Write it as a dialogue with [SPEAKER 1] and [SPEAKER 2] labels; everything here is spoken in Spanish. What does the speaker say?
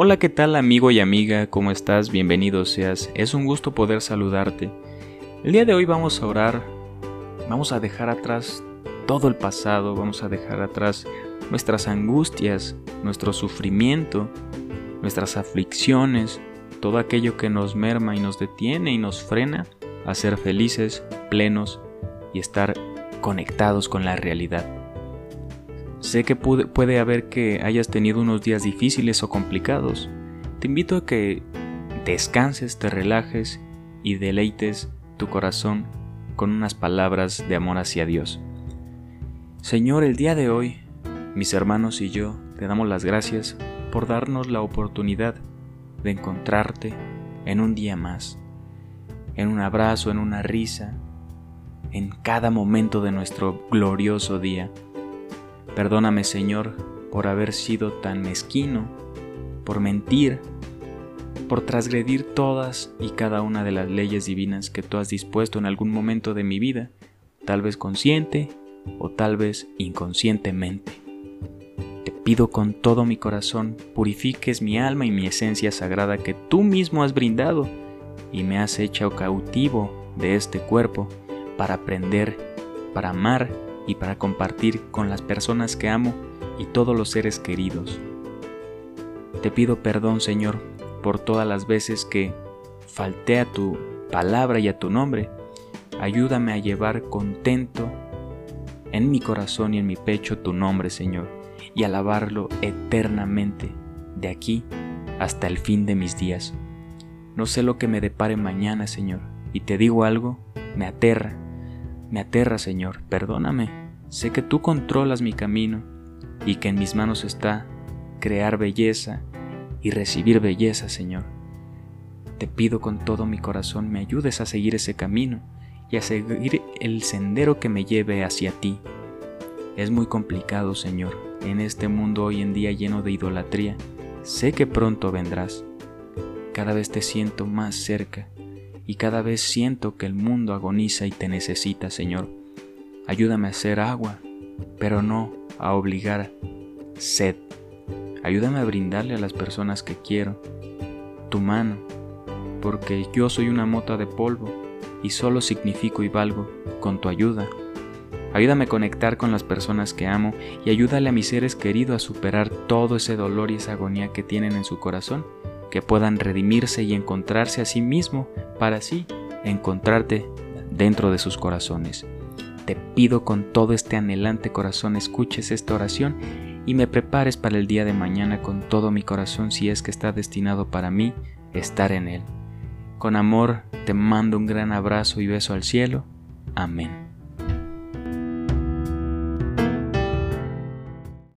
[SPEAKER 1] Hola, ¿qué tal amigo y amiga? ¿Cómo estás? Bienvenido seas. Es un gusto poder saludarte. El día de hoy vamos a orar, vamos a dejar atrás todo el pasado, vamos a dejar atrás nuestras angustias, nuestro sufrimiento, nuestras aflicciones, todo aquello que nos merma y nos detiene y nos frena a ser felices, plenos y estar conectados con la realidad. Sé que puede, haber que hayas tenido unos días difíciles o complicados. Te invito a que descanses, te relajes y deleites tu corazón con unas palabras de amor hacia Dios. Señor, el día de hoy, mis hermanos y yo te damos las gracias por darnos la oportunidad de encontrarte en un día más, en un abrazo, en una risa, en cada momento de nuestro glorioso día. Perdóname, Señor, por haber sido tan mezquino, por mentir, por transgredir todas y cada una de las leyes divinas que tú has dispuesto en algún momento de mi vida, tal vez consciente o tal vez inconscientemente. Te pido con todo mi corazón purifiques mi alma y mi esencia sagrada que tú mismo has brindado y me has hecho cautivo de este cuerpo para aprender, para amar y para compartir con las personas que amo y todos los seres queridos. Te pido perdón, Señor, por todas las veces que falté a tu palabra y a tu nombre. Ayúdame a llevar contento en mi corazón y en mi pecho tu nombre, Señor, y alabarlo eternamente, de aquí hasta el fin de mis días. No sé lo que me depare mañana, Señor, y te digo algo, me aterra, me aterra, Señor, perdóname. Sé que tú controlas mi camino y que en mis manos está crear belleza y recibir belleza, Señor. Te pido con todo mi corazón me ayudes a seguir ese camino y a seguir el sendero que me lleve hacia ti. Es muy complicado, Señor, en este mundo hoy en día lleno de idolatría. Sé que pronto vendrás. Cada vez te siento más cerca y cada vez siento que el mundo agoniza y te necesita, Señor. Ayúdame a hacer agua, pero no a obligar sed. Ayúdame a brindarle a las personas que quiero tu mano, porque yo soy una mota de polvo y solo significo y valgo con tu ayuda. Ayúdame a conectar con las personas que amo y ayúdale a mis seres queridos a superar todo ese dolor y esa agonía que tienen en su corazón que puedan redimirse y encontrarse a sí mismo para así encontrarte dentro de sus corazones. Te pido con todo este anhelante corazón escuches esta oración y me prepares para el día de mañana con todo mi corazón si es que está destinado para mí estar en él. Con amor te mando un gran abrazo y beso al cielo. Amén.